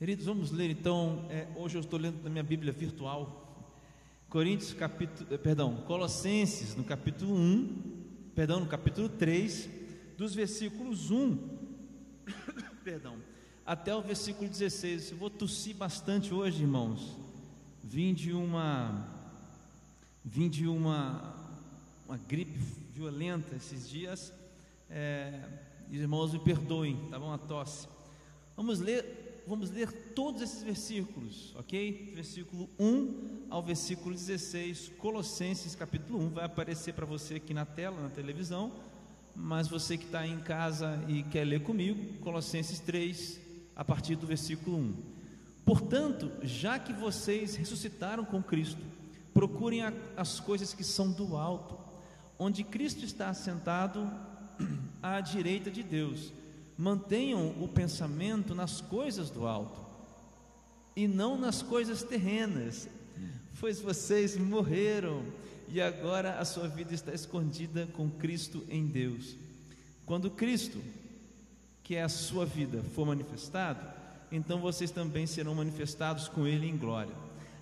Queridos, vamos ler então. É, hoje eu estou lendo na minha Bíblia virtual. Coríntios, capítulo, eh, perdão, Colossenses, no capítulo 1, perdão, no capítulo 3, dos versículos 1, perdão, até o versículo 16. Eu vou tossir bastante hoje, irmãos. Vim de uma, vim de uma, uma gripe violenta esses dias. É, irmãos, me perdoem, tá bom? A tosse. Vamos ler, vamos ler todos esses versículos, ok? Versículo 1 ao versículo 16, Colossenses capítulo 1, vai aparecer para você aqui na tela, na televisão, mas você que está em casa e quer ler comigo, Colossenses 3, a partir do versículo 1. Portanto, já que vocês ressuscitaram com Cristo, procurem as coisas que são do alto, onde Cristo está assentado à direita de Deus. Mantenham o pensamento nas coisas do alto e não nas coisas terrenas, pois vocês morreram e agora a sua vida está escondida com Cristo em Deus. Quando Cristo, que é a sua vida, for manifestado, então vocês também serão manifestados com Ele em glória.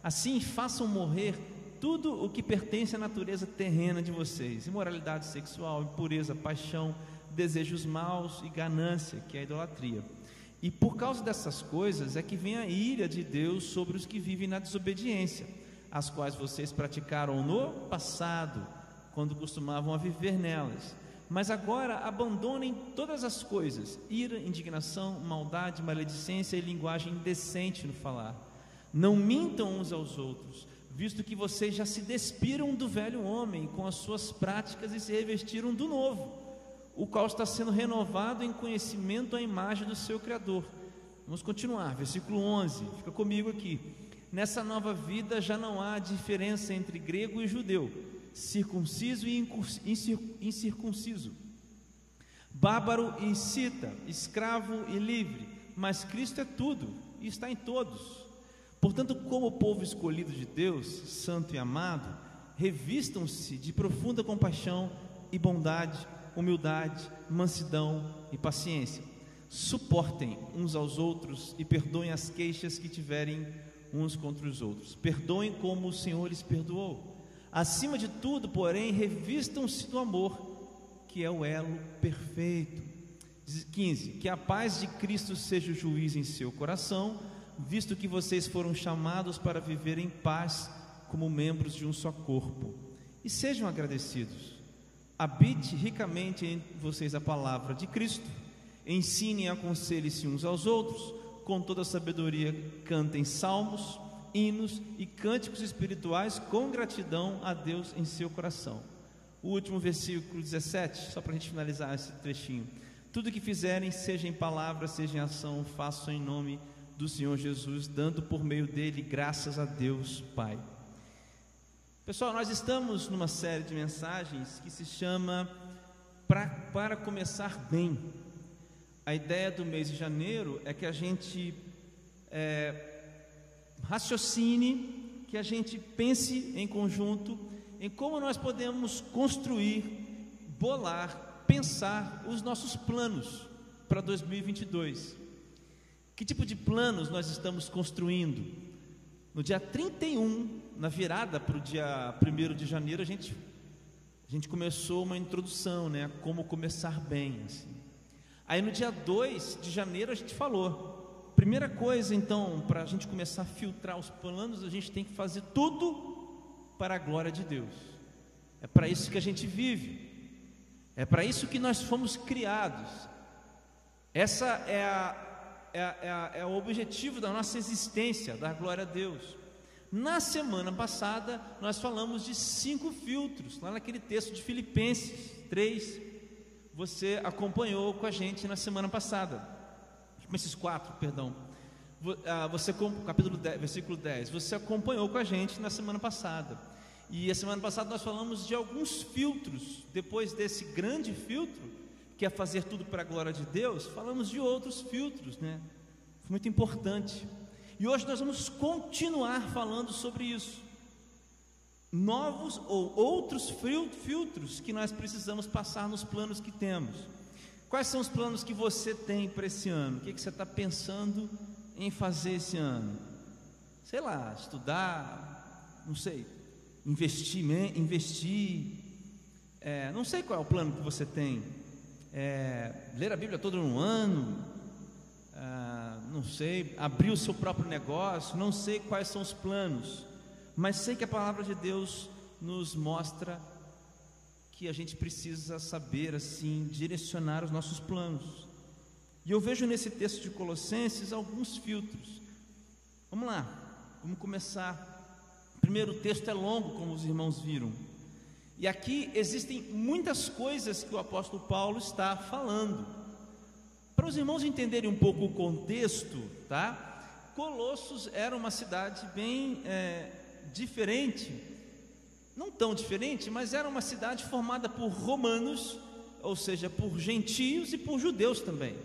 Assim, façam morrer tudo o que pertence à natureza terrena de vocês: imoralidade sexual, impureza, paixão, desejos maus e ganância, que é a idolatria. E por causa dessas coisas é que vem a ira de Deus sobre os que vivem na desobediência as quais vocês praticaram no passado, quando costumavam a viver nelas. Mas agora abandonem todas as coisas: ira, indignação, maldade, maledicência e linguagem indecente no falar. Não mintam uns aos outros, visto que vocês já se despiram do velho homem com as suas práticas e se revestiram do novo, o qual está sendo renovado em conhecimento à imagem do seu Criador. Vamos continuar, versículo 11, fica comigo aqui. Nessa nova vida já não há diferença entre grego e judeu, circunciso e incircunciso, bárbaro e cita, escravo e livre, mas Cristo é tudo e está em todos. Portanto, como povo escolhido de Deus, santo e amado, revistam-se de profunda compaixão e bondade, humildade, mansidão e paciência. Suportem uns aos outros e perdoem as queixas que tiverem uns contra os outros. Perdoem como o Senhor lhes perdoou. Acima de tudo, porém, revistam-se do amor, que é o elo perfeito. 15. Que a paz de Cristo seja o juiz em seu coração, visto que vocês foram chamados para viver em paz como membros de um só corpo. E sejam agradecidos. Habite ricamente em vocês a palavra de Cristo. Ensinem e aconselhem-se uns aos outros com toda sabedoria, cantem salmos, hinos e cânticos espirituais com gratidão a Deus em seu coração. O último versículo 17, só para a gente finalizar esse trechinho. Tudo que fizerem, seja em palavra, seja em ação, façam em nome do Senhor Jesus, dando por meio dele graças a Deus Pai. Pessoal, nós estamos numa série de mensagens que se chama pra, Para Começar Bem a ideia do mês de janeiro é que a gente é, raciocine, que a gente pense em conjunto em como nós podemos construir, bolar, pensar os nossos planos para 2022. Que tipo de planos nós estamos construindo? No dia 31, na virada para o dia 1 de janeiro, a gente, a gente começou uma introdução, né? Como começar bem. Assim. Aí no dia 2 de janeiro a gente falou. Primeira coisa, então, para a gente começar a filtrar os planos, a gente tem que fazer tudo para a glória de Deus. É para isso que a gente vive. É para isso que nós fomos criados. Essa é, a, é, a, é, é o objetivo da nossa existência, dar glória a Deus. Na semana passada, nós falamos de cinco filtros, lá naquele texto de Filipenses 3, você acompanhou com a gente na semana passada. Esses quatro, perdão. Ah, você, capítulo 10, versículo 10. Você acompanhou com a gente na semana passada. E a semana passada nós falamos de alguns filtros. Depois desse grande filtro, que é fazer tudo para a glória de Deus, falamos de outros filtros, né? Muito importante. E hoje nós vamos continuar falando sobre isso novos ou outros filtros que nós precisamos passar nos planos que temos. Quais são os planos que você tem para esse ano? O que, que você está pensando em fazer esse ano? Sei lá, estudar, não sei, investir, investir, é, não sei qual é o plano que você tem. É, ler a Bíblia todo um ano, não sei, abrir o seu próprio negócio, não sei quais são os planos, mas sei que a palavra de Deus nos mostra que a gente precisa saber assim direcionar os nossos planos. E eu vejo nesse texto de Colossenses alguns filtros. Vamos lá, vamos começar. Primeiro, o texto é longo, como os irmãos viram. E aqui existem muitas coisas que o apóstolo Paulo está falando. Para os irmãos entenderem um pouco o contexto, tá? Colossos era uma cidade bem é, diferente, não tão diferente, mas era uma cidade formada por romanos, ou seja, por gentios e por judeus também.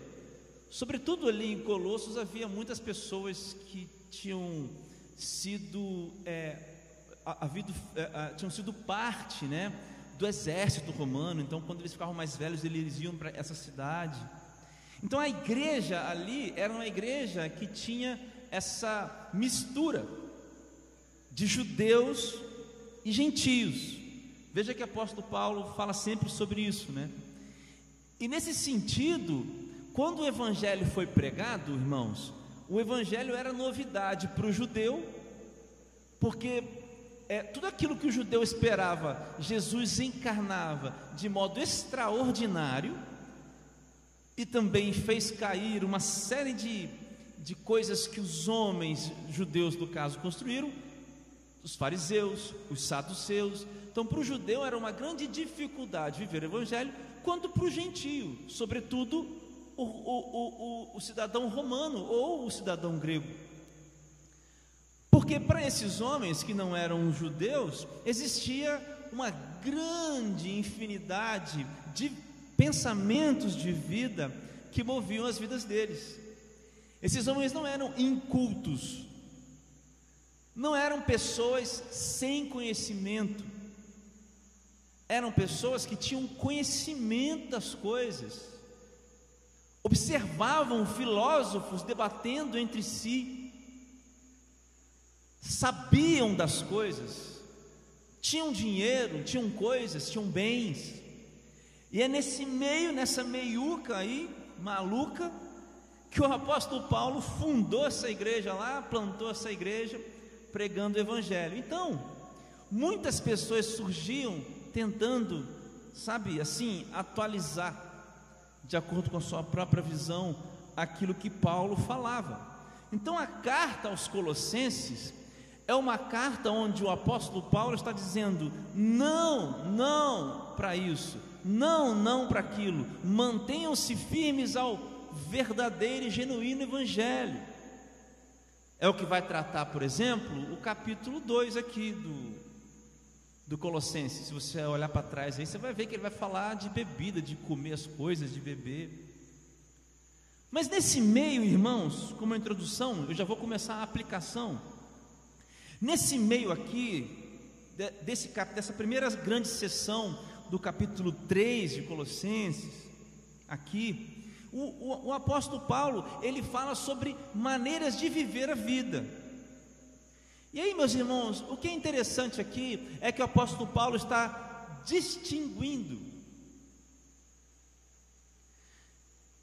Sobretudo ali em Colossos havia muitas pessoas que tinham sido, é, havido, é, tinham sido parte né, do exército romano, então quando eles ficavam mais velhos, eles iam para essa cidade. Então a igreja ali era uma igreja que tinha essa mistura de judeus e gentios. Veja que o apóstolo Paulo fala sempre sobre isso, né? E nesse sentido, quando o evangelho foi pregado, irmãos, o evangelho era novidade para o judeu, porque é, tudo aquilo que o judeu esperava, Jesus encarnava de modo extraordinário e também fez cair uma série de, de coisas que os homens judeus, no caso, construíram, os fariseus, os saduceus. Então, para o judeu era uma grande dificuldade viver o evangelho, quanto para o gentio, sobretudo o, o, o, o cidadão romano ou o cidadão grego. Porque para esses homens que não eram judeus, existia uma grande infinidade de pensamentos de vida que moviam as vidas deles. Esses homens não eram incultos, não eram pessoas sem conhecimento, eram pessoas que tinham conhecimento das coisas observavam filósofos debatendo entre si, sabiam das coisas, tinham dinheiro, tinham coisas, tinham bens, e é nesse meio, nessa meiuca aí, maluca, que o apóstolo Paulo fundou essa igreja lá, plantou essa igreja, pregando o evangelho. Então, muitas pessoas surgiam tentando, sabe, assim, atualizar de acordo com a sua própria visão, aquilo que Paulo falava. Então, a carta aos Colossenses é uma carta onde o apóstolo Paulo está dizendo: não, não para isso, não, não para aquilo, mantenham-se firmes ao verdadeiro e genuíno Evangelho. É o que vai tratar, por exemplo, o capítulo 2 aqui do, do Colossenses, se você olhar para trás aí, você vai ver que ele vai falar de bebida, de comer as coisas, de beber. Mas nesse meio, irmãos, como introdução, eu já vou começar a aplicação. Nesse meio aqui, desse, dessa primeira grande sessão do capítulo 3 de Colossenses, aqui, o, o, o apóstolo Paulo, ele fala sobre maneiras de viver a vida. E aí, meus irmãos, o que é interessante aqui é que o apóstolo Paulo está distinguindo.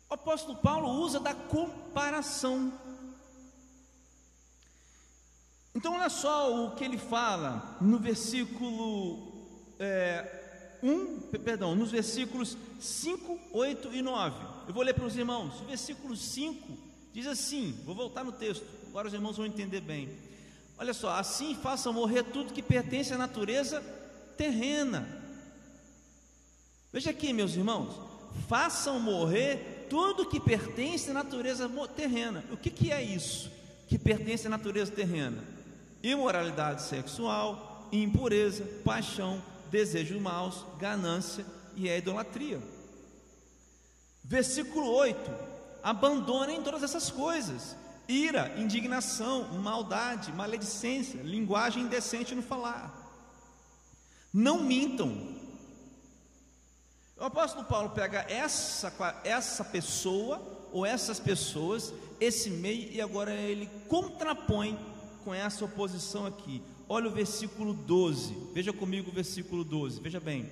O apóstolo Paulo usa da comparação. Então, olha só o que ele fala no versículo é, 1, perdão, nos versículos 5, 8 e 9. Eu vou ler para os irmãos. O versículo 5 diz assim: vou voltar no texto, agora os irmãos vão entender bem. Olha só, assim façam morrer tudo que pertence à natureza terrena. Veja aqui, meus irmãos, façam morrer tudo que pertence à natureza terrena. O que, que é isso que pertence à natureza terrena? Imoralidade sexual, impureza, paixão, desejos maus, ganância e a idolatria. Versículo 8: abandonem todas essas coisas ira, indignação, maldade, maledicência, linguagem indecente no falar. Não mintam. O apóstolo Paulo pega essa, essa pessoa, ou essas pessoas, esse meio, e agora ele contrapõe com essa oposição aqui. Olha o versículo 12, veja comigo o versículo 12, veja bem.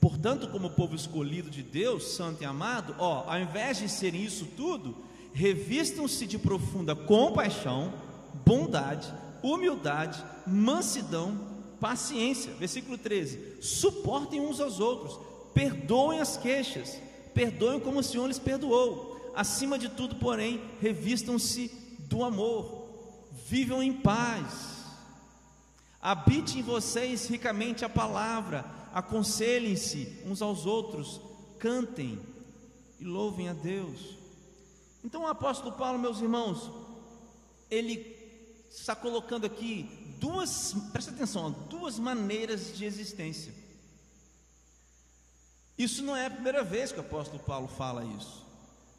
Portanto, como povo escolhido de Deus, santo e amado, ó, ao invés de serem isso tudo, revistam-se de profunda compaixão, bondade, humildade, mansidão, paciência. Versículo 13: suportem uns aos outros, perdoem as queixas, perdoem como o Senhor lhes perdoou. Acima de tudo, porém, revistam-se do amor, vivam em paz. Habite em vocês ricamente a palavra, aconselhem-se uns aos outros, cantem e louvem a Deus. Então o apóstolo Paulo, meus irmãos, ele está colocando aqui duas, presta atenção, duas maneiras de existência. Isso não é a primeira vez que o apóstolo Paulo fala isso.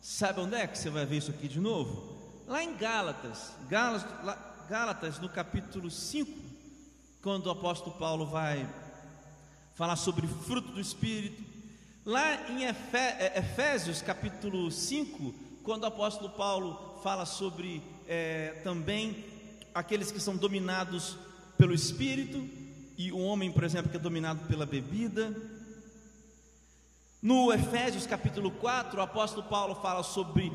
Sabe onde é que você vai ver isso aqui de novo? Lá em Gálatas, Gálatas, Gálatas no capítulo 5, quando o apóstolo Paulo vai falar sobre fruto do Espírito. Lá em é, Efésios capítulo 5, quando o apóstolo Paulo fala sobre é, também aqueles que são dominados pelo espírito, e o homem, por exemplo, que é dominado pela bebida. No Efésios capítulo 4, o apóstolo Paulo fala sobre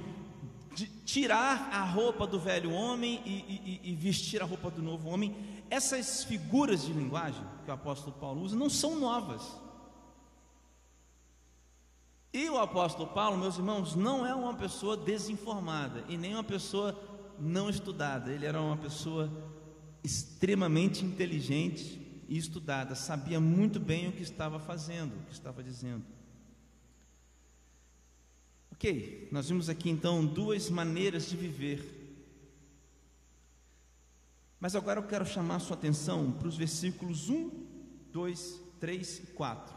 tirar a roupa do velho homem e, e, e, vestir a roupa do novo homem. Essas figuras de linguagem que o apóstolo Paulo usa não são novas. E o apóstolo Paulo, meus irmãos, não é uma pessoa desinformada e nem uma pessoa não estudada, ele era uma pessoa extremamente inteligente e estudada, sabia muito bem o que estava fazendo, o que estava dizendo. Ok, nós vimos aqui então duas maneiras de viver. Mas agora eu quero chamar a sua atenção para os versículos 1, 2, 3 e 4.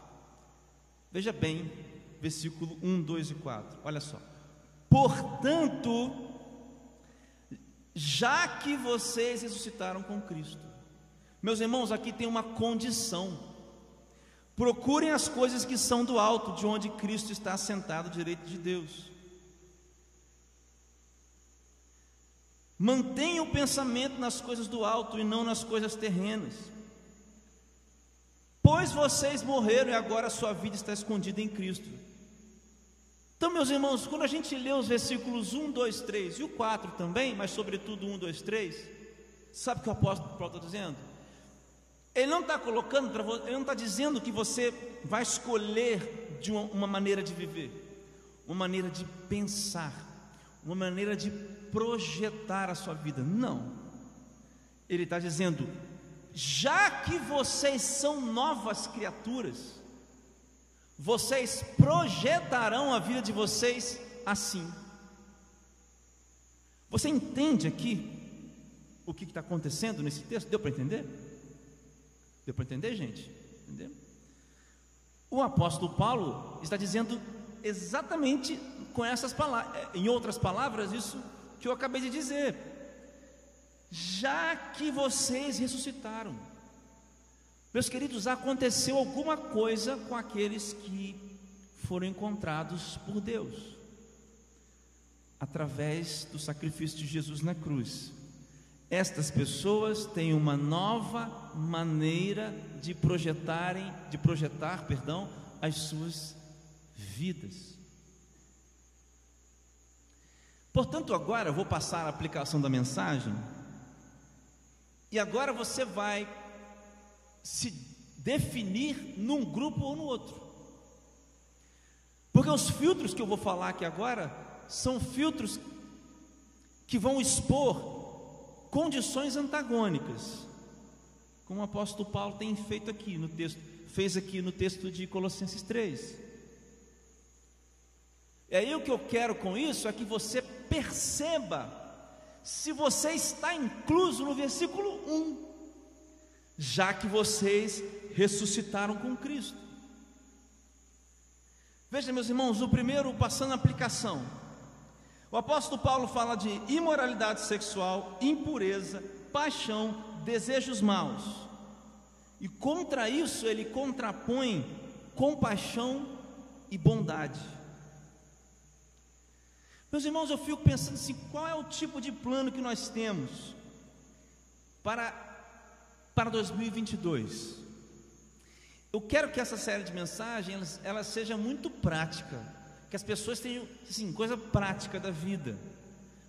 Veja bem, versículo 1, 2 e 4. Olha só. Portanto, já que vocês ressuscitaram com Cristo. Meus irmãos, aqui tem uma condição. Procurem as coisas que são do alto, de onde Cristo está assentado direito de Deus. Mantenha o pensamento nas coisas do alto e não nas coisas terrenas. Pois vocês morreram e agora a sua vida está escondida em Cristo. Então, meus irmãos, quando a gente lê os versículos 1, 2, 3 e o 4 também, mas sobretudo 1, 2, 3, sabe o que o apóstolo Paulo está dizendo? Ele não está colocando ele não está dizendo que você vai escolher de uma, uma maneira de viver, uma maneira de pensar, uma maneira de projetar a sua vida. Não. Ele está dizendo, já que vocês são novas criaturas, vocês projetarão a vida de vocês assim. Você entende aqui o que está acontecendo nesse texto? Deu para entender? Deu para entender, gente? Entendeu? O apóstolo Paulo está dizendo exatamente com essas palavras, em outras palavras, isso que eu acabei de dizer. Já que vocês ressuscitaram, meus queridos, aconteceu alguma coisa com aqueles que foram encontrados por Deus, através do sacrifício de Jesus na cruz. Estas pessoas têm uma nova maneira de projetarem, de projetar, perdão, as suas vidas. Portanto, agora eu vou passar a aplicação da mensagem. E agora você vai se definir num grupo ou no outro. Porque os filtros que eu vou falar aqui agora são filtros que vão expor condições antagônicas, como o apóstolo Paulo tem feito aqui no texto, fez aqui no texto de Colossenses 3. E aí o que eu quero com isso é que você perceba se você está incluso no versículo 1 já que vocês ressuscitaram com Cristo. Veja, meus irmãos, o primeiro passando a aplicação. O apóstolo Paulo fala de imoralidade sexual, impureza, paixão, desejos maus. E contra isso ele contrapõe compaixão e bondade. Meus irmãos, eu fico pensando assim: qual é o tipo de plano que nós temos para, para 2022? Eu quero que essa série de mensagens ela, ela seja muito prática, que as pessoas tenham assim, coisa prática da vida.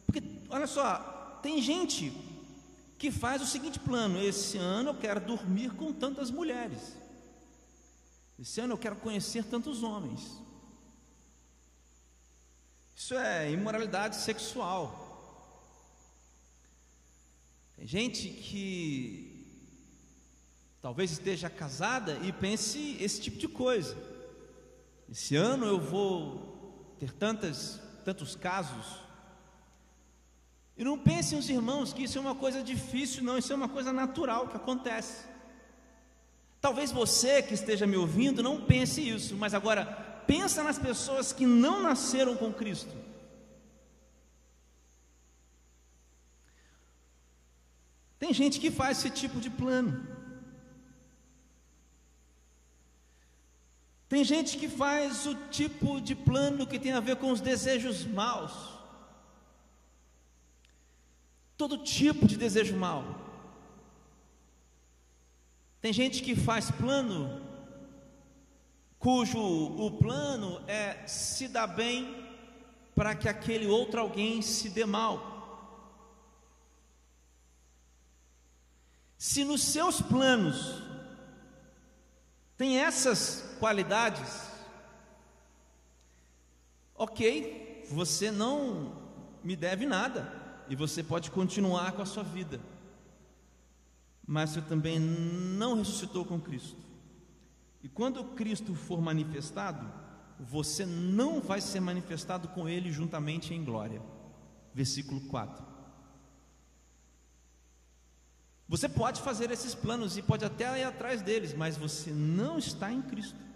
Porque, olha só, tem gente que faz o seguinte plano: esse ano eu quero dormir com tantas mulheres, esse ano eu quero conhecer tantos homens. Isso é imoralidade sexual. Tem gente que talvez esteja casada e pense esse tipo de coisa. Esse ano eu vou ter tantas, tantos casos e não pensem os irmãos que isso é uma coisa difícil, não, isso é uma coisa natural que acontece. Talvez você que esteja me ouvindo não pense isso, mas agora pensa nas pessoas que não nasceram com Cristo. Tem gente que faz esse tipo de plano. Tem gente que faz o tipo de plano que tem a ver com os desejos maus todo tipo de desejo mal. Tem gente que faz plano, cujo o plano é se dar bem para que aquele outro alguém se dê mal. Se nos seus planos tem essas qualidades, ok, você não me deve nada e você pode continuar com a sua vida. Mas você também não ressuscitou com Cristo. E quando Cristo for manifestado, você não vai ser manifestado com Ele juntamente em glória. Versículo 4. Você pode fazer esses planos e pode até ir atrás deles, mas você não está em Cristo.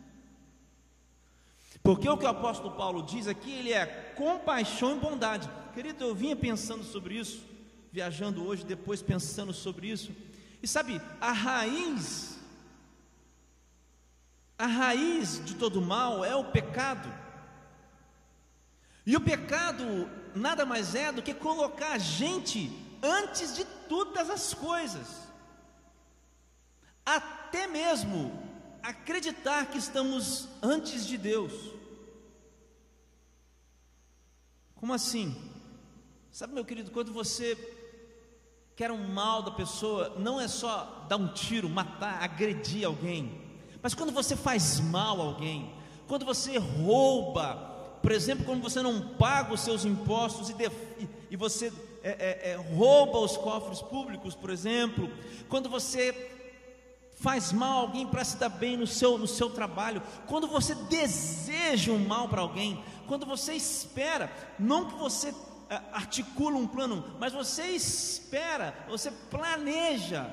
Porque o que o apóstolo Paulo diz aqui, ele é compaixão e bondade. Querido, eu vinha pensando sobre isso, viajando hoje, depois pensando sobre isso. E sabe, a raiz, a raiz de todo mal é o pecado. E o pecado nada mais é do que colocar a gente antes de todas as coisas. Até mesmo acreditar que estamos antes de Deus. Como assim? Sabe, meu querido, quando você quer um mal da pessoa, não é só dar um tiro, matar, agredir alguém, mas quando você faz mal a alguém, quando você rouba, por exemplo, quando você não paga os seus impostos e, def, e, você é, é, é, rouba os cofres públicos, por exemplo, quando você faz mal a alguém para se dar bem no seu, no seu trabalho, quando você deseja um mal para alguém, quando você espera, não que você é, articula um plano, mas você espera, você planeja,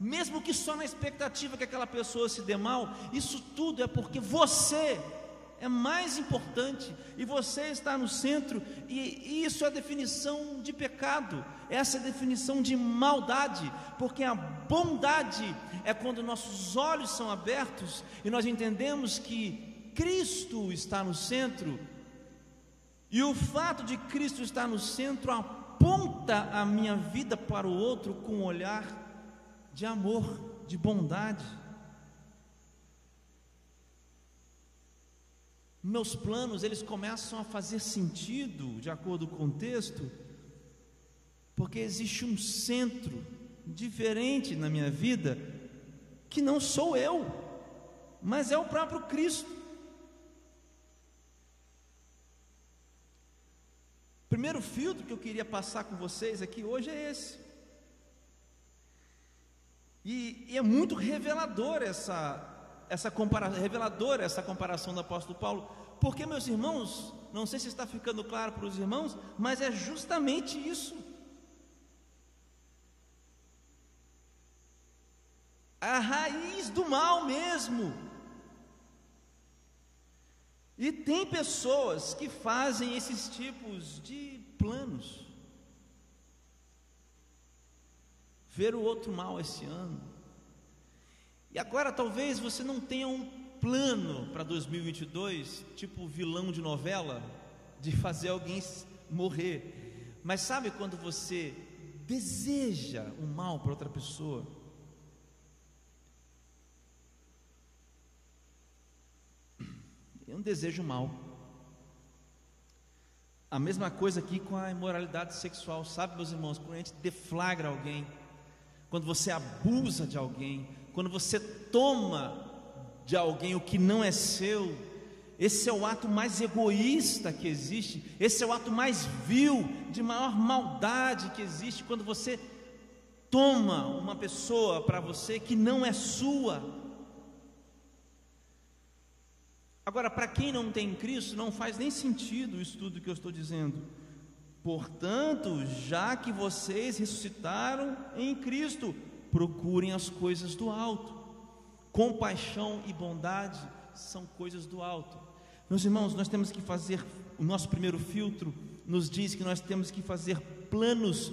mesmo que só na expectativa que aquela pessoa se dê mal, isso tudo é porque você é mais importante e você está no centro, e isso é definição de pecado, essa é definição de maldade, porque a bondade é quando nossos olhos são abertos e nós entendemos que Cristo está no centro, e o fato de Cristo estar no centro aponta a minha vida para o outro com um olhar de amor, de bondade. meus planos eles começam a fazer sentido de acordo com o contexto, porque existe um centro diferente na minha vida que não sou eu, mas é o próprio Cristo. Primeiro filtro que eu queria passar com vocês aqui hoje é esse. E, e é muito revelador essa, essa comparação, reveladora essa comparação do apóstolo Paulo, porque meus irmãos, não sei se está ficando claro para os irmãos, mas é justamente isso. A raiz do mal mesmo. E tem pessoas que fazem esses tipos de planos. Ver o outro mal esse ano, e agora talvez você não tenha um plano para 2022, tipo vilão de novela, de fazer alguém morrer. Mas sabe quando você deseja o mal para outra pessoa? Eu não desejo mal. A mesma coisa aqui com a imoralidade sexual, sabe, meus irmãos? Quando a gente deflagra alguém, quando você abusa de alguém, quando você toma de alguém o que não é seu, esse é o ato mais egoísta que existe, esse é o ato mais vil, de maior maldade que existe, quando você toma uma pessoa para você que não é sua. Agora, para quem não tem Cristo, não faz nem sentido isso tudo que eu estou dizendo. Portanto, já que vocês ressuscitaram em Cristo, procurem as coisas do alto. Compaixão e bondade são coisas do alto. Meus irmãos, nós temos que fazer, o nosso primeiro filtro nos diz que nós temos que fazer planos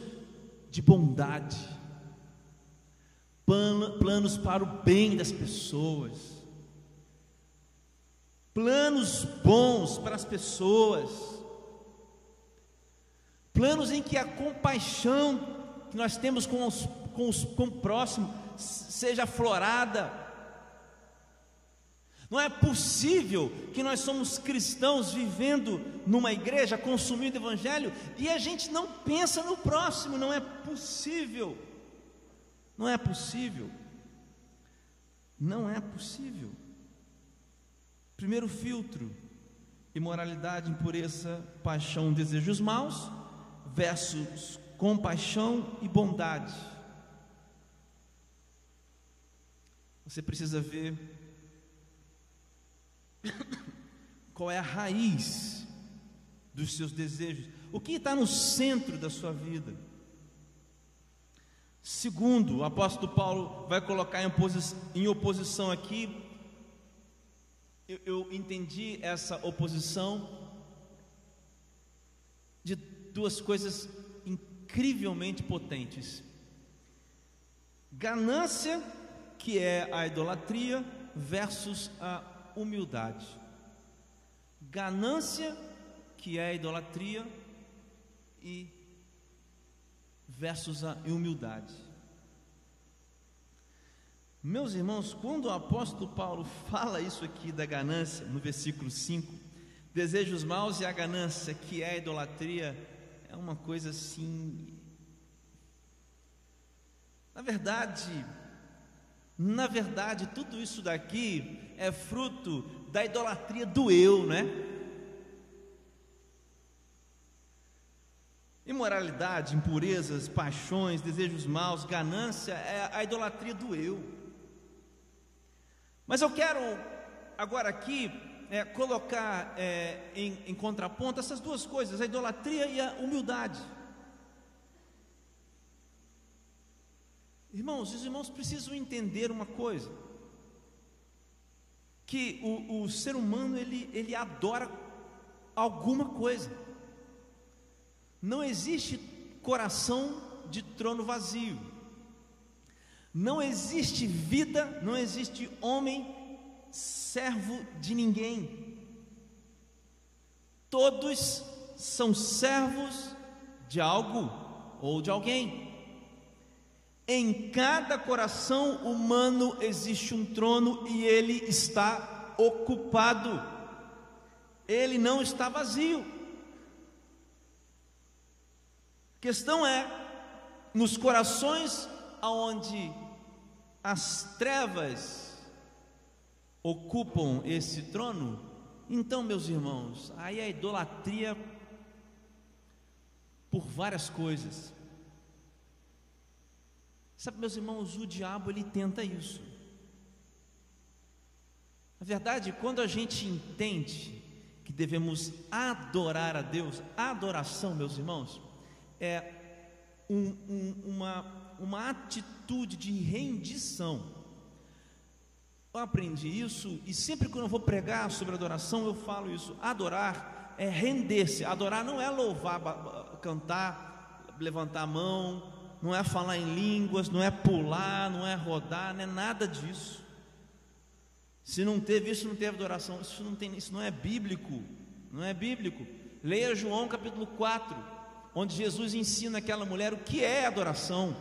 de bondade, planos para o bem das pessoas planos bons para as pessoas, planos em que a compaixão que nós temos com, os, com, os, com o próximo seja aflorada. Não é possível que nós somos cristãos vivendo numa igreja, consumindo o evangelho, e a gente não pensa no próximo, não é possível. Não é possível. Não é possível. Primeiro filtro: imoralidade, impureza, paixão, desejos maus, versus compaixão e bondade. Você precisa ver qual é a raiz dos seus desejos, o que está no centro da sua vida. Segundo, o apóstolo Paulo vai colocar em oposição aqui eu, eu entendi essa oposição duas coisas incrivelmente potentes: ganância, que é a idolatria, versus a humildade. Ganância, que é a idolatria, e versus a humildade. Meus irmãos, quando o apóstolo Paulo fala isso aqui da ganância, no versículo 5, desejos maus e a ganância, que é a idolatria, é uma coisa assim. Na verdade, na verdade, tudo isso daqui é fruto da idolatria do eu, né? Imoralidade, impurezas, paixões, desejos maus, ganância é a idolatria do eu. Mas eu quero agora aqui é, colocar é, em, em contraponto essas duas coisas, a idolatria e a humildade. Irmãos, os irmãos precisam entender uma coisa: que o, o ser humano ele, ele adora alguma coisa. Não existe coração de trono vazio. Não existe vida, não existe homem servo de ninguém. Todos são servos de algo ou de alguém. Em cada coração humano existe um trono e ele está ocupado. Ele não está vazio. A questão é nos corações aonde as trevas ocupam esse trono, então, meus irmãos, aí a idolatria por várias coisas. Sabe, meus irmãos, o diabo ele tenta isso. Na verdade, quando a gente entende que devemos adorar a Deus, a adoração, meus irmãos, é um, um, uma uma atitude de rendição. Eu aprendi isso e sempre que eu vou pregar sobre adoração, eu falo isso. Adorar é render-se. Adorar não é louvar, cantar, levantar a mão, não é falar em línguas, não é pular, não é rodar, não é nada disso. Se não teve isso, não teve adoração. Isso não tem, isso não é bíblico. Não é bíblico. Leia João capítulo 4, onde Jesus ensina aquela mulher o que é adoração.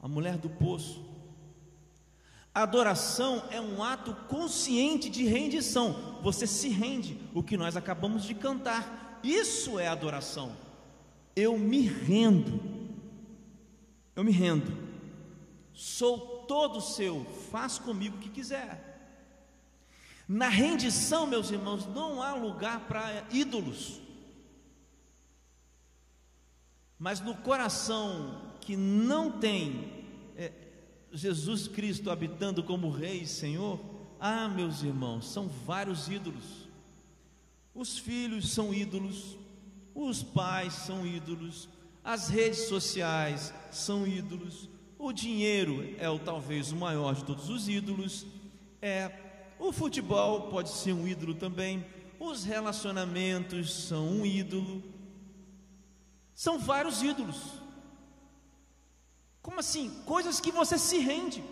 A mulher do poço. Adoração é um ato consciente de rendição. Você se rende, o que nós acabamos de cantar. Isso é adoração. Eu me rendo. Eu me rendo. Sou todo seu, faz comigo o que quiser. Na rendição, meus irmãos, não há lugar para ídolos. Mas no coração que não tem Jesus Cristo habitando como Rei e Senhor, ah, meus irmãos, são vários ídolos. Os filhos são ídolos, os pais são ídolos, as redes sociais são ídolos, o dinheiro é o talvez o maior de todos os ídolos, é o futebol pode ser um ídolo também, os relacionamentos são um ídolo. São vários ídolos. Como assim? Coisas que você se rende.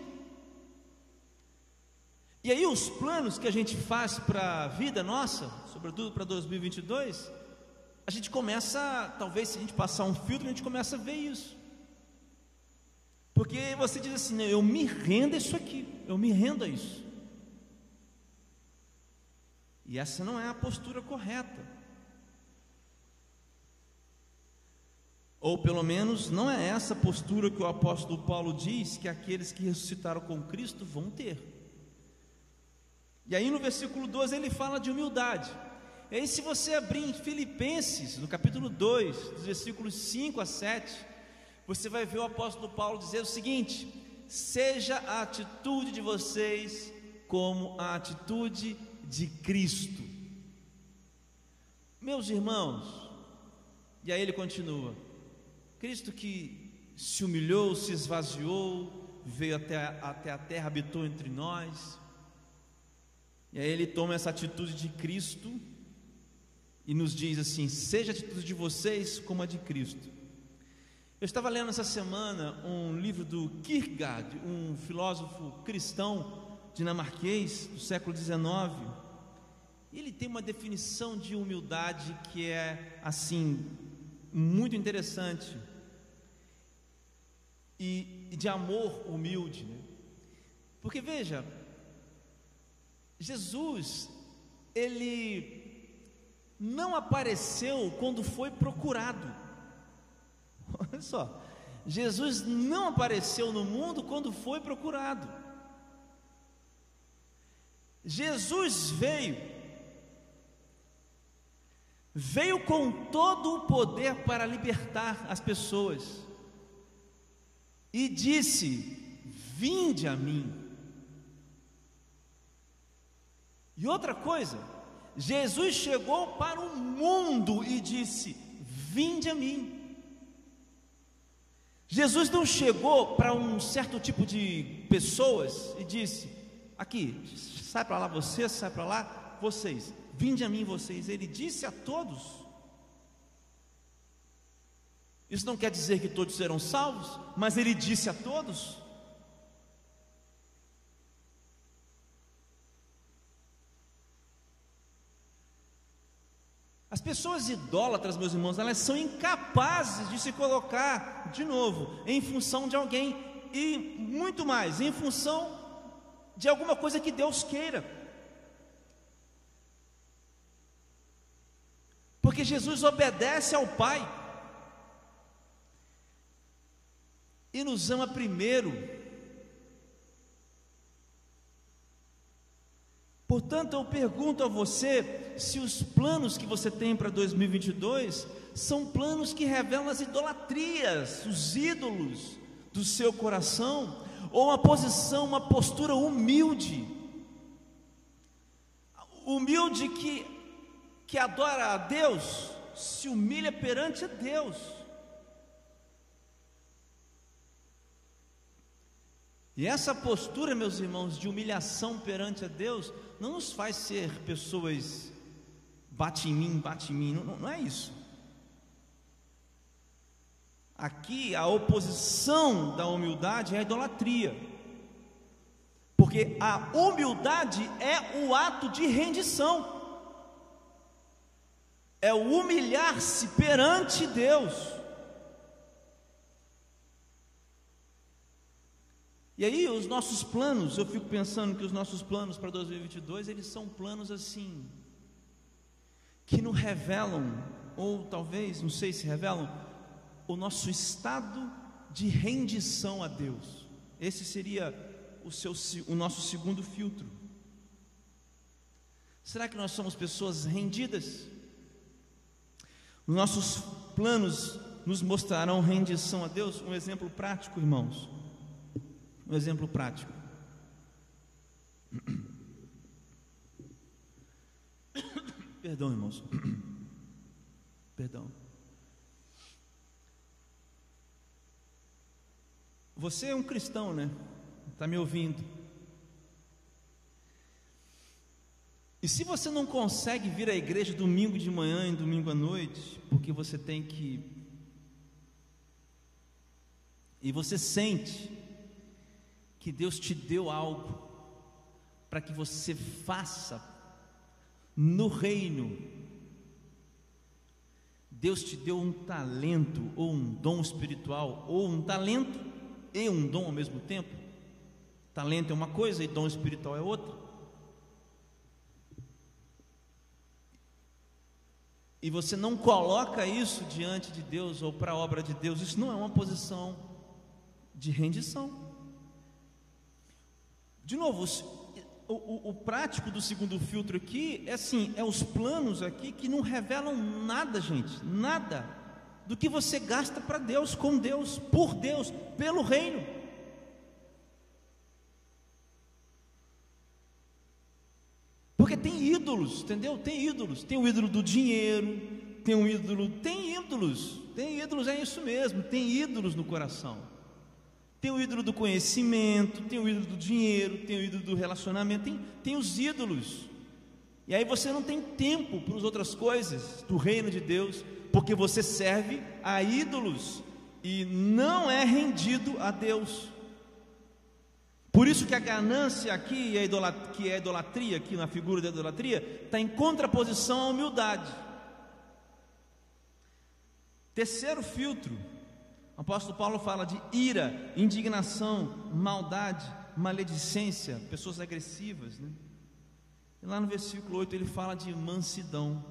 E aí os planos que a gente faz para a vida nossa, sobretudo para 2022, a gente começa, talvez se a gente passar um filtro, a gente começa a ver isso. Porque você diz assim, eu me rendo a isso aqui, eu me rendo a isso. E essa não é a postura correta. Ou pelo menos não é essa postura que o apóstolo Paulo diz que aqueles que ressuscitaram com Cristo vão ter. E aí no versículo 12 ele fala de humildade. E aí, se você abrir em Filipenses, no capítulo 2, dos versículos 5 a 7, você vai ver o apóstolo Paulo dizer o seguinte: seja a atitude de vocês como a atitude de Cristo. Meus irmãos, e aí ele continua: Cristo que se humilhou, se esvaziou, veio até, até a terra, habitou entre nós. E aí ele toma essa atitude de Cristo e nos diz assim: seja a atitude de vocês como a de Cristo. Eu estava lendo essa semana um livro do Kierkegaard, um filósofo cristão dinamarquês do século XIX. Ele tem uma definição de humildade que é assim muito interessante e, de amor humilde, né? porque veja, Jesus ele não apareceu quando foi procurado. Olha só, Jesus não apareceu no mundo quando foi procurado. Jesus veio, veio com todo o poder para libertar as pessoas, e disse: Vinde a mim. E outra coisa, Jesus chegou para o mundo e disse: Vinde a mim. Jesus não chegou para um certo tipo de pessoas e disse: Aqui, sai para lá você, sai para lá vocês, vinde a mim vocês. Ele disse a todos. Isso não quer dizer que todos serão salvos, mas ele disse a todos. As pessoas idólatras, meus irmãos, elas são incapazes de se colocar de novo em função de alguém e muito mais em função de alguma coisa que Deus queira. Porque Jesus obedece ao Pai e nos ama primeiro. Portanto, eu pergunto a você se os planos que você tem para 2022 são planos que revelam as idolatrias, os ídolos do seu coração, ou uma posição, uma postura humilde, humilde que, que adora a Deus, se humilha perante a Deus. E essa postura, meus irmãos, de humilhação perante a Deus, não nos faz ser pessoas bate em mim, bate em mim, não, não é isso. Aqui a oposição da humildade é a idolatria. Porque a humildade é o ato de rendição. é o humilhar-se perante Deus. E aí os nossos planos, eu fico pensando que os nossos planos para 2022, eles são planos assim, que não revelam, ou talvez, não sei se revelam, o nosso estado de rendição a Deus. Esse seria o, seu, o nosso segundo filtro. Será que nós somos pessoas rendidas? Os nossos planos nos mostrarão rendição a Deus? Um exemplo prático, irmãos. Um exemplo prático. Perdão, irmãos. Perdão. Você é um cristão, né? Está me ouvindo? E se você não consegue vir à igreja domingo de manhã e domingo à noite, porque você tem que. E você sente que Deus te deu algo para que você faça no reino. Deus te deu um talento, ou um dom espiritual, ou um talento e um dom ao mesmo tempo. Talento é uma coisa e dom espiritual é outra. E você não coloca isso diante de Deus ou para a obra de Deus, isso não é uma posição de rendição. De novo, o, o, o, prático do segundo filtro aqui é assim: é os planos aqui que não revelam nada, gente, nada do que você gasta para Deus, com Deus, por Deus, pelo reino. Porque tem ídolos, entendeu? Tem ídolos. Tem o ídolo do dinheiro, tem um ídolo, tem ídolos, tem ídolos, é isso mesmo, tem ídolos no coração. Tem o ídolo do conhecimento, tem o ídolo do dinheiro, tem o ídolo do relacionamento, tem, tem os ídolos. E aí você não tem tempo para as outras coisas do reino de Deus, porque você serve a ídolos e não é rendido a Deus. Por isso que a ganância aqui, que é a idolatria, aqui na figura da idolatria, está em contraposição à humildade. Terceiro filtro, o apóstolo Paulo fala de ira, indignação, maldade, maledicência, pessoas agressivas. Né? E lá no versículo 8 ele fala de mansidão.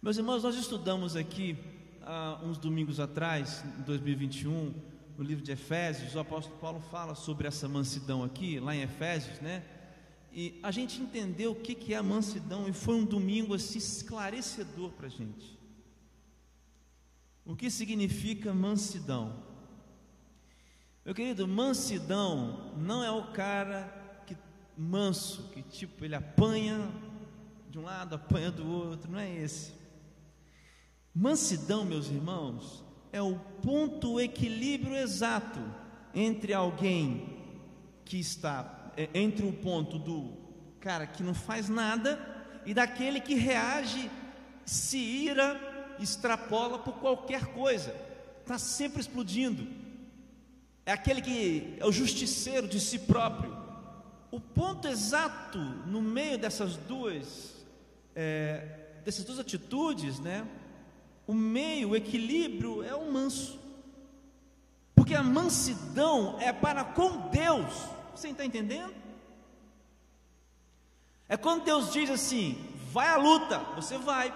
Meus irmãos, nós estudamos aqui há uns domingos atrás, em 2021, no livro de Efésios, o apóstolo Paulo fala sobre essa mansidão aqui, lá em Efésios, né? E a gente entendeu o que, é a mansidão e foi um domingo assim esclarecedor para a gente. O que significa mansidão? Meu querido, mansidão não é o cara que manso, que tipo ele apanha de um lado, apanha do outro, não é esse. Mansidão, meus irmãos, é o ponto equilíbrio exato entre alguém que está é, entre o ponto do cara que não faz nada e daquele que reage, se ira, extrapola por qualquer coisa, está sempre explodindo. É aquele que é o justiceiro de si próprio. O ponto exato no meio dessas duas, é, dessas duas atitudes, né? O meio, o equilíbrio é o manso. Porque a mansidão é para com Deus. Você está entendendo? É quando Deus diz assim: vai à luta, você vai.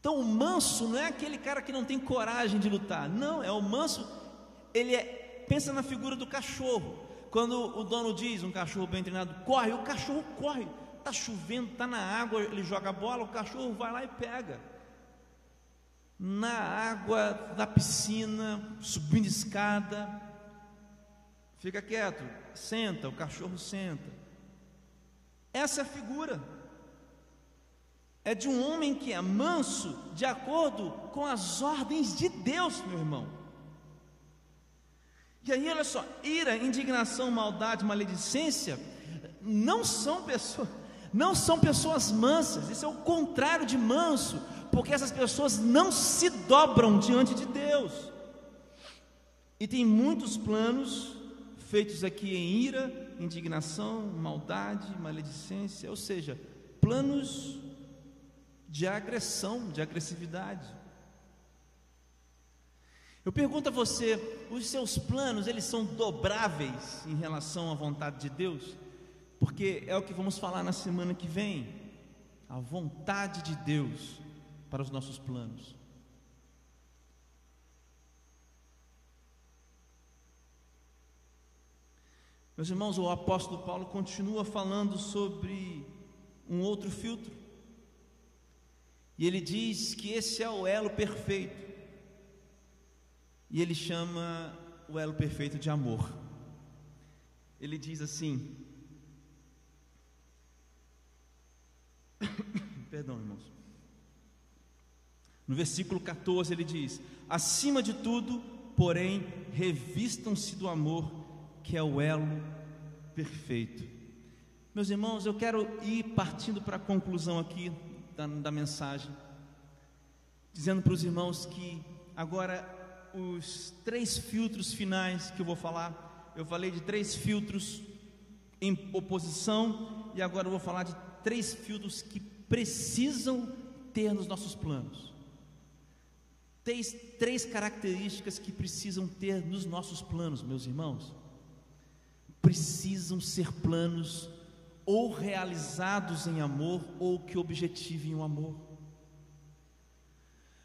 Então o manso não é aquele cara que não tem coragem de lutar. Não, é o manso. Ele é, pensa na figura do cachorro. Quando o dono diz, um cachorro bem treinado, corre, o cachorro corre. Está chovendo, está na água, ele joga a bola, o cachorro vai lá e pega. Na água da piscina, subindo escada, fica quieto, senta, o cachorro senta. Essa é a figura. É de um homem que é manso, de acordo com as ordens de Deus, meu irmão. E aí, olha só, ira, indignação, maldade, maledicência, não são pessoas, não são pessoas mansas, isso é o contrário de manso, porque essas pessoas não se dobram diante de Deus. E tem muitos planos feitos aqui em ira, indignação, maldade, maledicência, ou seja, planos de agressão, de agressividade. Eu pergunto a você, os seus planos, eles são dobráveis em relação à vontade de Deus? Porque é o que vamos falar na semana que vem, a vontade de Deus para os nossos planos. Meus irmãos, o apóstolo Paulo continua falando sobre um outro filtro. E ele diz que esse é o elo perfeito. E ele chama o elo perfeito de amor. Ele diz assim: Perdão, irmãos. No versículo 14 ele diz: Acima de tudo, porém, revistam-se do amor que é o elo perfeito. Meus irmãos, eu quero ir partindo para a conclusão aqui da, da mensagem, dizendo para os irmãos que agora os três filtros finais que eu vou falar, eu falei de três filtros em oposição e agora eu vou falar de três filtros que precisam ter nos nossos planos. Três, três características que precisam ter nos nossos planos, meus irmãos precisam ser planos ou realizados em amor ou que objetivem o amor.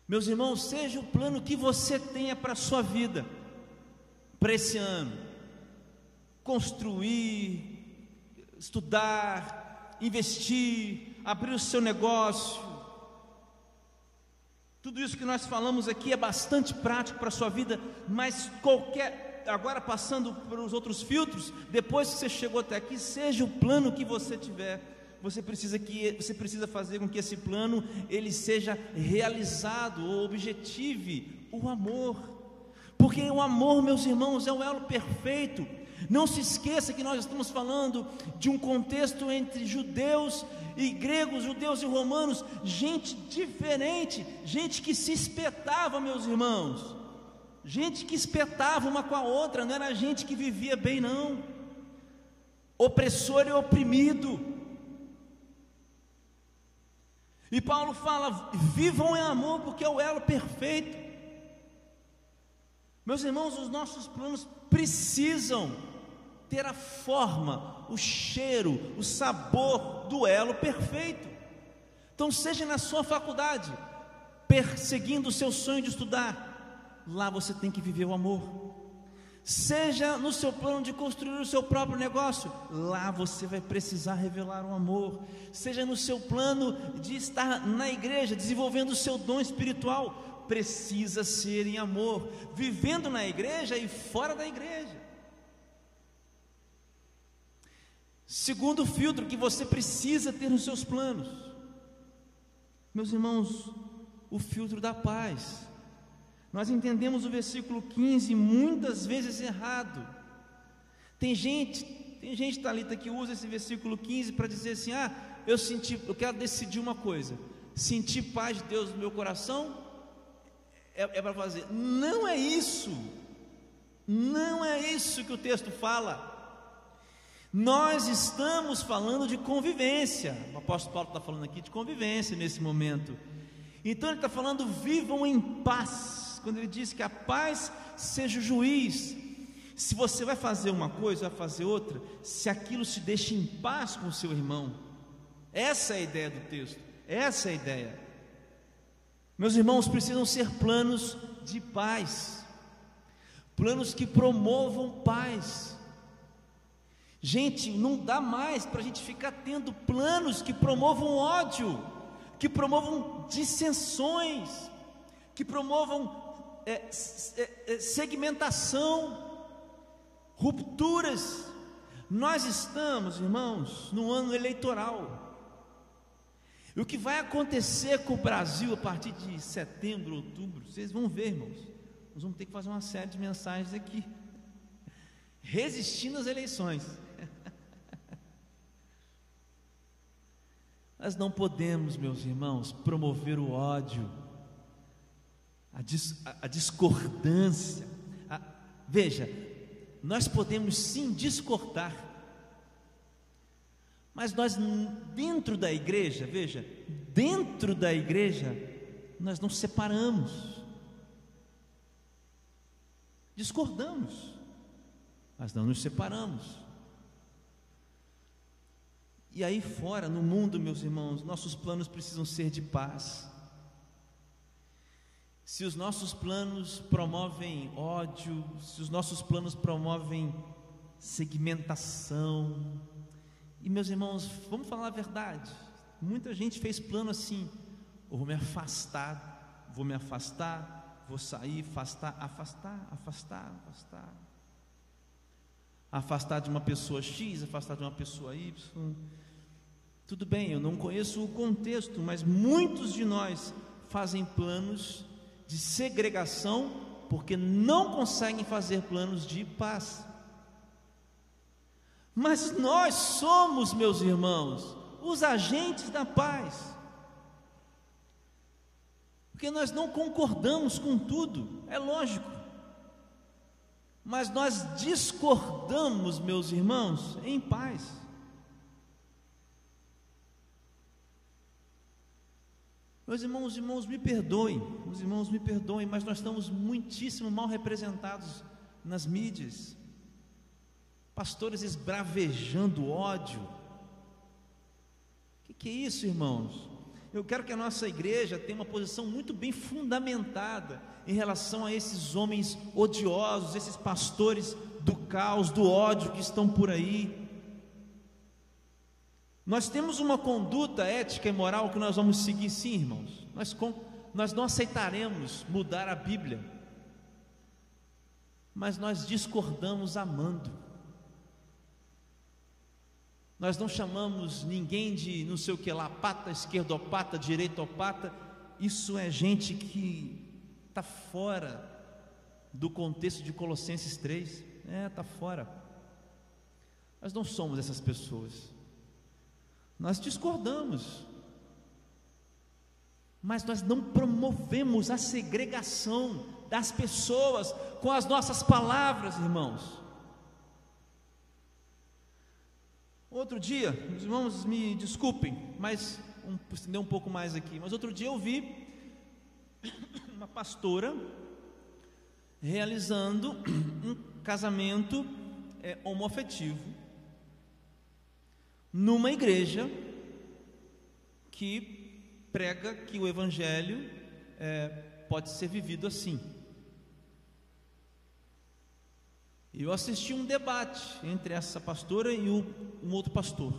Meus irmãos, seja o plano que você tenha para a sua vida, para esse ano, construir, estudar, investir, abrir o seu negócio, tudo isso que nós falamos aqui é bastante prático para a sua vida, mas qualquer agora passando para os outros filtros, depois que você chegou até aqui, seja o plano que você tiver, você precisa que você precisa fazer com que esse plano ele seja realizado ou objetive o amor. Porque o amor, meus irmãos, é o elo perfeito. Não se esqueça que nós estamos falando de um contexto entre judeus e gregos, judeus e romanos, gente diferente, gente que se espetava, meus irmãos gente que espetava uma com a outra, não era gente que vivia bem, não. Opressor e oprimido. E Paulo fala: vivam em amor, porque é o elo perfeito. Meus irmãos, os nossos planos precisam ter a forma, o cheiro, o sabor do elo perfeito. Então, seja na sua faculdade, perseguindo o seu sonho de estudar, lá você tem que viver o amor. Seja no seu plano de construir o seu próprio negócio, lá você vai precisar revelar o amor. Seja no seu plano de estar na igreja, desenvolvendo o seu dom espiritual, precisa ser em amor, vivendo na igreja e fora da igreja. Segundo filtro que você precisa ter nos seus planos, meus irmãos, o filtro da paz. Nós entendemos o versículo 15 muitas vezes errado. Tem gente, tem gente Talita que usa esse versículo 15 para dizer assim: "Ah, eu senti, eu quero decidir uma coisa. Sentir paz de Deus no meu coração é, é para fazer. Não é isso. Não é isso que o texto fala. Nós estamos falando de convivência. O apóstolo Paulo está falando aqui de convivência nesse momento. Então ele está falando: vivam em paz quando ele diz que a paz seja o juiz. Se você vai fazer uma coisa, vai fazer outra, se aquilo te deixa em paz com o seu irmão. Essa é a ideia do texto, essa é a ideia. Meus irmãos, precisam ser planos de paz, planos que promovam paz. Gente, não dá mais para a gente ficar tendo planos que promovam ódio, que promovam dissensões, que promovam é, é, segmentação, rupturas. Nós estamos, irmãos, no ano eleitoral. E o que vai acontecer com o Brasil a partir de setembro, outubro, vocês vão ver, irmãos. Nós vamos ter que fazer uma série de mensagens aqui. Resistindo às eleições. Nós não podemos, meus irmãos, promover o ódio a, dis, a, a discordância. A, veja, nós podemos sim discordar, Mas nós, dentro da igreja, veja, dentro da igreja, nós não separamos, discordamos, mas não nos separamos. E aí fora, no mundo, meus irmãos, nossos planos precisam ser de paz. Se os nossos planos promovem ódio, se os nossos planos promovem segmentação, e meus irmãos, vamos falar a verdade. Muita gente fez plano assim: eu vou me afastar, vou me afastar, vou sair, afastar, afastar, afastar, afastar. Afastar de uma pessoa X, afastar de uma pessoa Y. Tudo bem, eu não conheço o contexto, mas muitos de nós fazem planos de segregação porque não conseguem fazer planos de paz. Mas nós somos, meus irmãos, os agentes da paz. Porque nós não concordamos com tudo, é lógico. Mas nós discordamos, meus irmãos, em paz. Meus irmãos, irmãos, me perdoem, os irmãos me perdoem, mas nós estamos muitíssimo mal representados nas mídias. Pastores esbravejando ódio. O que, que é isso, irmãos? Eu quero que a nossa igreja tenha uma posição muito bem fundamentada em relação a esses homens odiosos, esses pastores do caos, do ódio que estão por aí. Nós temos uma conduta ética e moral que nós vamos seguir, sim, irmãos. Nós, nós não aceitaremos mudar a Bíblia, mas nós discordamos amando. Nós não chamamos ninguém de não sei o que lá, pata, esquerdopata, direitopata. Isso é gente que está fora do contexto de Colossenses 3. É, está fora. Nós não somos essas pessoas. Nós discordamos, mas nós não promovemos a segregação das pessoas com as nossas palavras, irmãos. Outro dia, os irmãos me desculpem, mas um, estender um pouco mais aqui, mas outro dia eu vi uma pastora realizando um casamento é, homoafetivo numa igreja que prega que o evangelho é, pode ser vivido assim. Eu assisti um debate entre essa pastora e o, um outro pastor.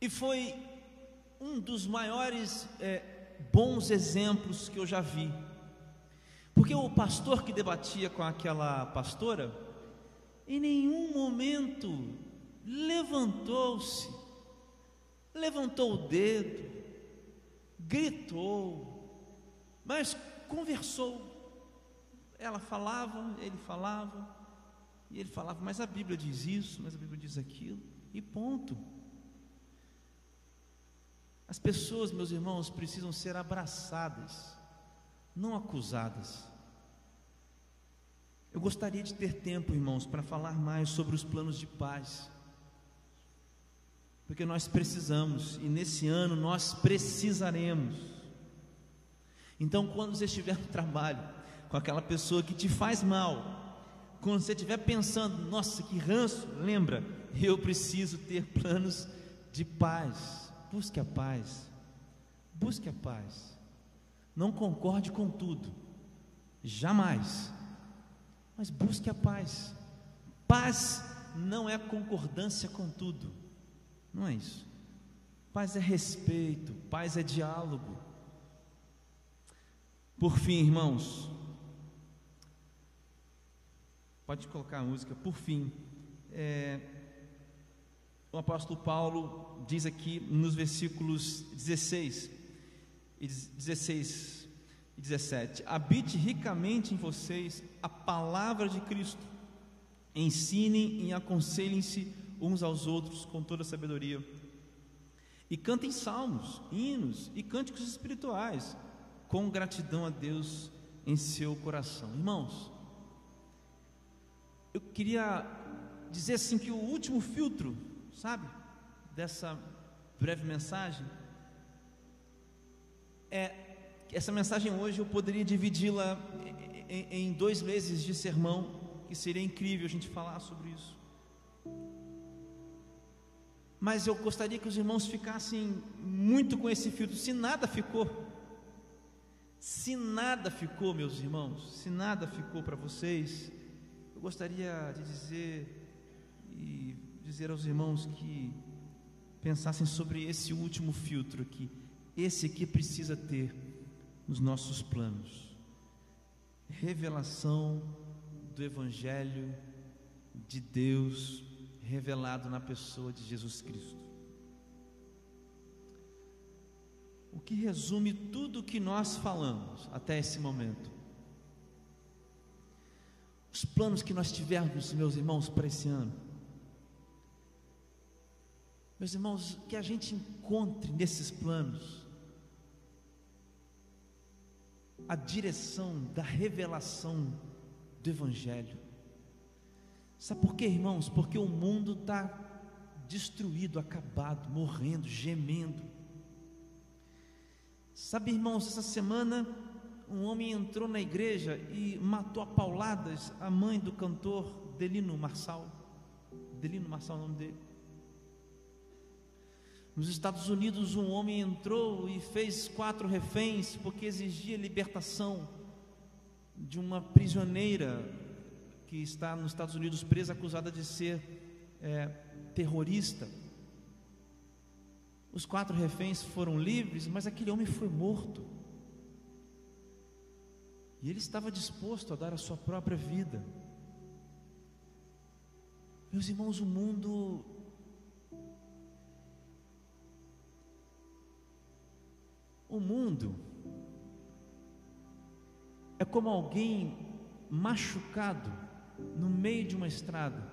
E foi um dos maiores é, bons exemplos que eu já vi. Porque o pastor que debatia com aquela pastora, em nenhum momento levantou-se, levantou o dedo, gritou, mas conversou. Ela falava, ele falava, e ele falava, mas a Bíblia diz isso, mas a Bíblia diz aquilo, e ponto. As pessoas, meus irmãos, precisam ser abraçadas, não acusadas. Eu gostaria de ter tempo, irmãos, para falar mais sobre os planos de paz porque nós precisamos e nesse ano nós precisaremos. Então, quando você estiver no trabalho com aquela pessoa que te faz mal, quando você estiver pensando, nossa, que ranço, lembra, eu preciso ter planos de paz. Busque a paz. Busque a paz. Não concorde com tudo. Jamais. Mas busque a paz. Paz não é concordância com tudo. Não é isso. Paz é respeito, paz é diálogo. Por fim, irmãos, pode colocar a música. Por fim, é, o apóstolo Paulo diz aqui nos versículos 16 e 16 e 17: Habite ricamente em vocês a palavra de Cristo, ensinem e aconselhem-se uns aos outros com toda sabedoria. E cantem salmos, hinos e cânticos espirituais, com gratidão a Deus em seu coração. Irmãos, eu queria dizer assim que o último filtro sabe, dessa breve mensagem é essa mensagem hoje eu poderia dividi-la em dois meses de sermão, que seria incrível a gente falar sobre isso. Mas eu gostaria que os irmãos ficassem muito com esse filtro. Se nada ficou, se nada ficou, meus irmãos, se nada ficou para vocês, eu gostaria de dizer e dizer aos irmãos que pensassem sobre esse último filtro aqui. Esse aqui precisa ter nos nossos planos. Revelação do Evangelho de Deus revelado na pessoa de Jesus Cristo. O que resume tudo o que nós falamos até esse momento. Os planos que nós tivemos, meus irmãos, para esse ano. Meus irmãos, que a gente encontre nesses planos a direção da revelação do Evangelho. Sabe por quê, irmãos? Porque o mundo está destruído, acabado, morrendo, gemendo. Sabe, irmãos, essa semana um homem entrou na igreja e matou a pauladas a mãe do cantor Delino Marçal. Delino Marçal é o nome dele. Nos Estados Unidos, um homem entrou e fez quatro reféns porque exigia libertação de uma prisioneira que está nos Estados Unidos presa, acusada de ser é, terrorista. Os quatro reféns foram livres, mas aquele homem foi morto. E ele estava disposto a dar a sua própria vida. Meus irmãos, o mundo O mundo é como alguém machucado no meio de uma estrada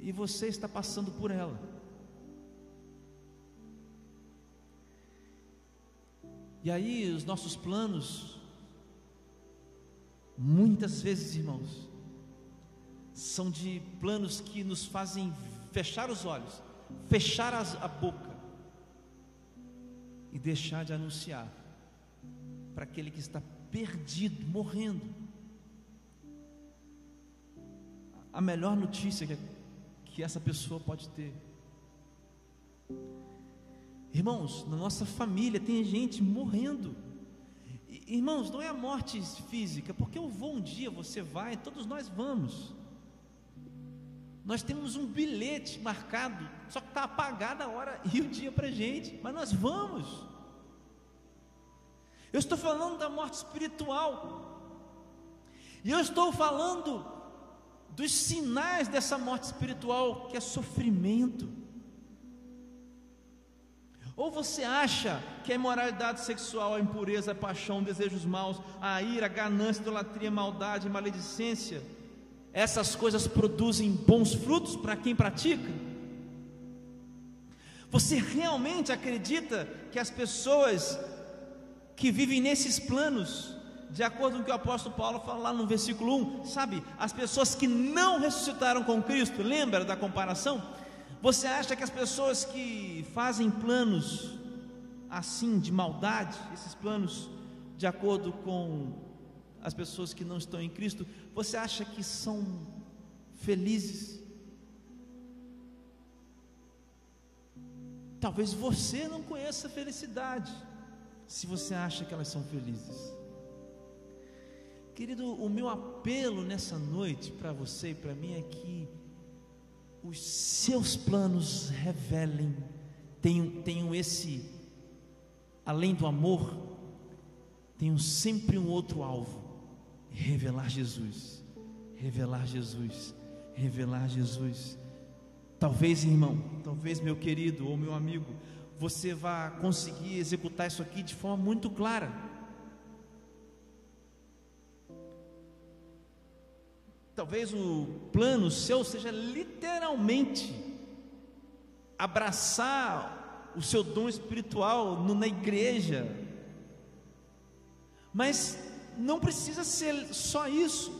e você está passando por ela. E aí os nossos planos, muitas vezes, irmãos, são de planos que nos fazem fechar os olhos, fechar as, a boca e deixar de anunciar para aquele que está perdido, morrendo. A melhor notícia que, que essa pessoa pode ter. Irmãos, na nossa família tem gente morrendo. Irmãos, não é a morte física, porque eu vou um dia, você vai, todos nós vamos. Nós temos um bilhete marcado, só que está apagada a hora e o dia para gente, mas nós vamos. Eu estou falando da morte espiritual, e eu estou falando dos sinais dessa morte espiritual, que é sofrimento. Ou você acha que a imoralidade sexual, a impureza, a paixão, desejos maus, a ira, a ganância, a idolatria, a maldade, a maledicência, essas coisas produzem bons frutos para quem pratica? Você realmente acredita que as pessoas que vivem nesses planos, de acordo com o que o apóstolo Paulo fala lá no versículo 1, sabe, as pessoas que não ressuscitaram com Cristo, lembra da comparação? Você acha que as pessoas que fazem planos assim de maldade, esses planos de acordo com as pessoas que não estão em Cristo, você acha que são felizes? Talvez você não conheça a felicidade, se você acha que elas são felizes. Querido, o meu apelo nessa noite para você e para mim é que os seus planos revelem, tenham, tenham esse, além do amor, tenham sempre um outro alvo revelar Jesus, revelar Jesus, revelar Jesus. Talvez, irmão, talvez, meu querido ou meu amigo, você vá conseguir executar isso aqui de forma muito clara. Talvez o plano seu seja literalmente abraçar o seu dom espiritual na igreja, mas não precisa ser só isso.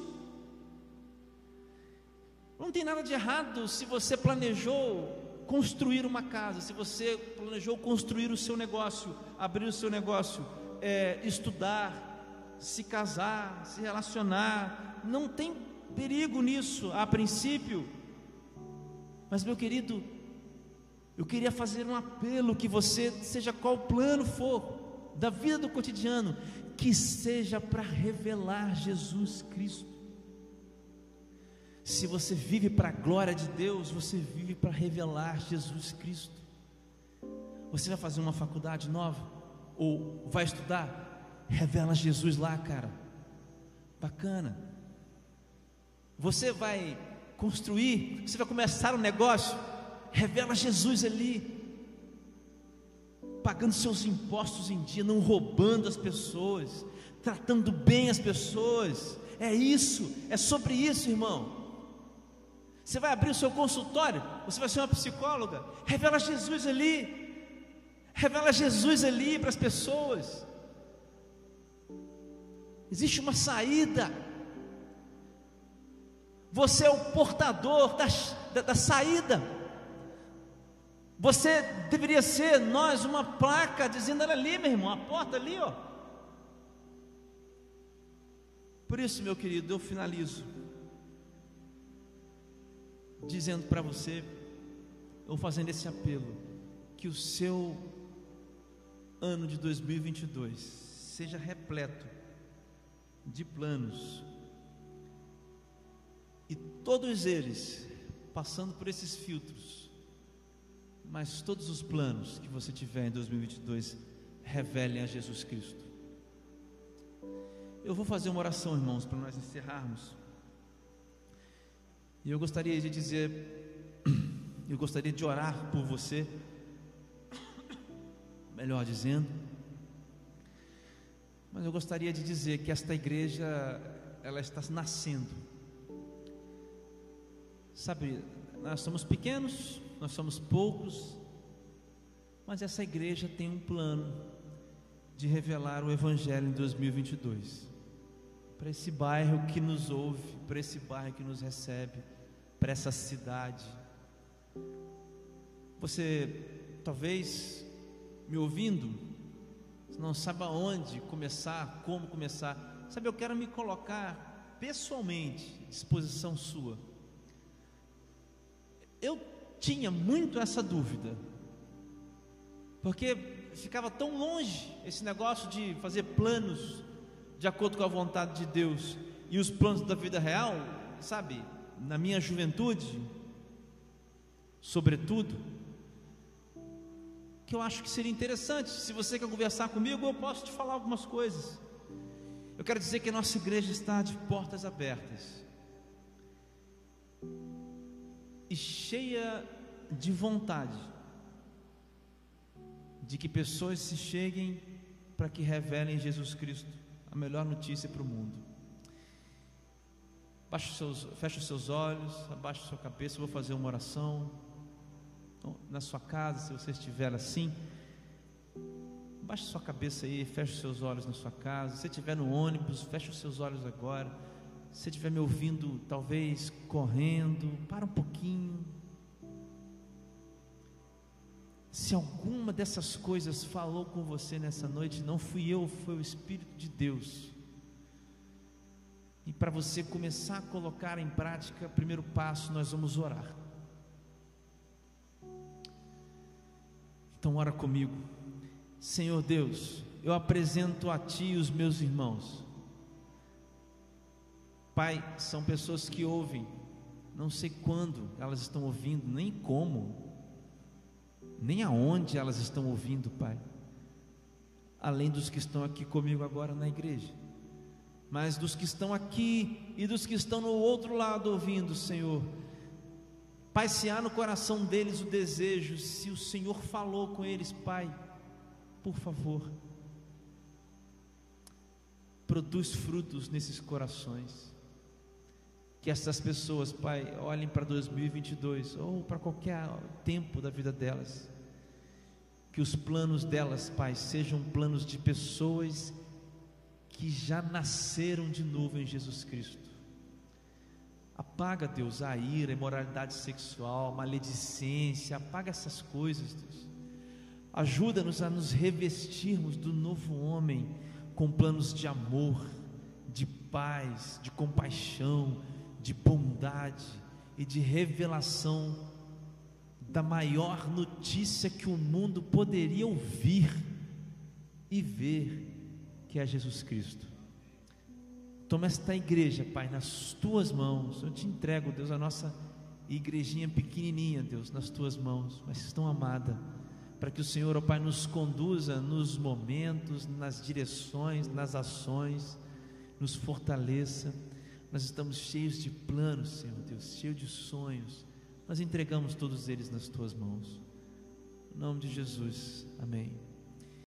Não tem nada de errado se você planejou construir uma casa, se você planejou construir o seu negócio, abrir o seu negócio, é, estudar, se casar, se relacionar, não tem perigo nisso a princípio. Mas meu querido, eu queria fazer um apelo que você, seja qual plano for da vida do cotidiano, que seja para revelar Jesus Cristo. Se você vive para a glória de Deus, você vive para revelar Jesus Cristo. Você vai fazer uma faculdade nova ou vai estudar? Revela Jesus lá, cara. Bacana. Você vai construir, você vai começar um negócio, revela Jesus ali. Pagando seus impostos em dia, não roubando as pessoas, tratando bem as pessoas. É isso, é sobre isso, irmão. Você vai abrir o seu consultório, você vai ser uma psicóloga, revela Jesus ali. Revela Jesus ali para as pessoas. Existe uma saída. Você é o portador da, da, da saída. Você deveria ser, nós, uma placa dizendo: olha ali, meu irmão, a porta ali, ó. Por isso, meu querido, eu finalizo dizendo para você, ou fazendo esse apelo, que o seu ano de 2022 seja repleto de planos, e todos eles passando por esses filtros, mas todos os planos que você tiver em 2022 revelem a Jesus Cristo. Eu vou fazer uma oração, irmãos, para nós encerrarmos. E eu gostaria de dizer, eu gostaria de orar por você, melhor dizendo, mas eu gostaria de dizer que esta igreja, ela está nascendo. Sabe, nós somos pequenos, nós somos poucos, mas essa igreja tem um plano de revelar o Evangelho em 2022 para esse bairro que nos ouve, para esse bairro que nos recebe, para essa cidade. Você talvez me ouvindo, não sabe aonde começar, como começar. Sabe, eu quero me colocar pessoalmente à disposição sua. Eu tinha muito essa dúvida, porque ficava tão longe esse negócio de fazer planos de acordo com a vontade de Deus e os planos da vida real, sabe, na minha juventude, sobretudo que eu acho que seria interessante. Se você quer conversar comigo, eu posso te falar algumas coisas. Eu quero dizer que a nossa igreja está de portas abertas e cheia de vontade de que pessoas se cheguem para que revelem Jesus Cristo, a melhor notícia para o mundo. Baixe seus, feche os seus olhos, abaixe a sua cabeça, eu vou fazer uma oração. Então, na sua casa, se você estiver assim, baixe sua cabeça aí, feche os seus olhos na sua casa. Se estiver no ônibus, feche os seus olhos agora. Se estiver me ouvindo, talvez correndo, para um pouquinho. Se alguma dessas coisas falou com você nessa noite, não fui eu, foi o Espírito de Deus. E para você começar a colocar em prática, primeiro passo, nós vamos orar. Então, ora comigo. Senhor Deus, eu apresento a Ti os meus irmãos. Pai, são pessoas que ouvem, não sei quando elas estão ouvindo, nem como, nem aonde elas estão ouvindo, Pai. Além dos que estão aqui comigo agora na igreja, mas dos que estão aqui e dos que estão no outro lado ouvindo, Senhor Pai, se há no coração deles o desejo, se o Senhor falou com eles, Pai, por favor, produz frutos nesses corações. Que essas pessoas, Pai, olhem para 2022 ou para qualquer tempo da vida delas. Que os planos delas, Pai, sejam planos de pessoas que já nasceram de novo em Jesus Cristo Apaga, Deus, a ira, a imoralidade sexual, a maledicência, apaga essas coisas, Deus. Ajuda-nos a nos revestirmos do novo homem com planos de amor, de paz, de compaixão, de bondade e de revelação da maior notícia que o mundo poderia ouvir e ver, que é Jesus Cristo. Toma esta igreja, Pai, nas tuas mãos. Eu te entrego, Deus, a nossa igrejinha pequenininha, Deus, nas tuas mãos, mas tão amada, para que o Senhor, ó Pai, nos conduza nos momentos, nas direções, nas ações, nos fortaleça. Nós estamos cheios de planos, Senhor Deus, cheios de sonhos. Nós entregamos todos eles nas tuas mãos. Em nome de Jesus. Amém.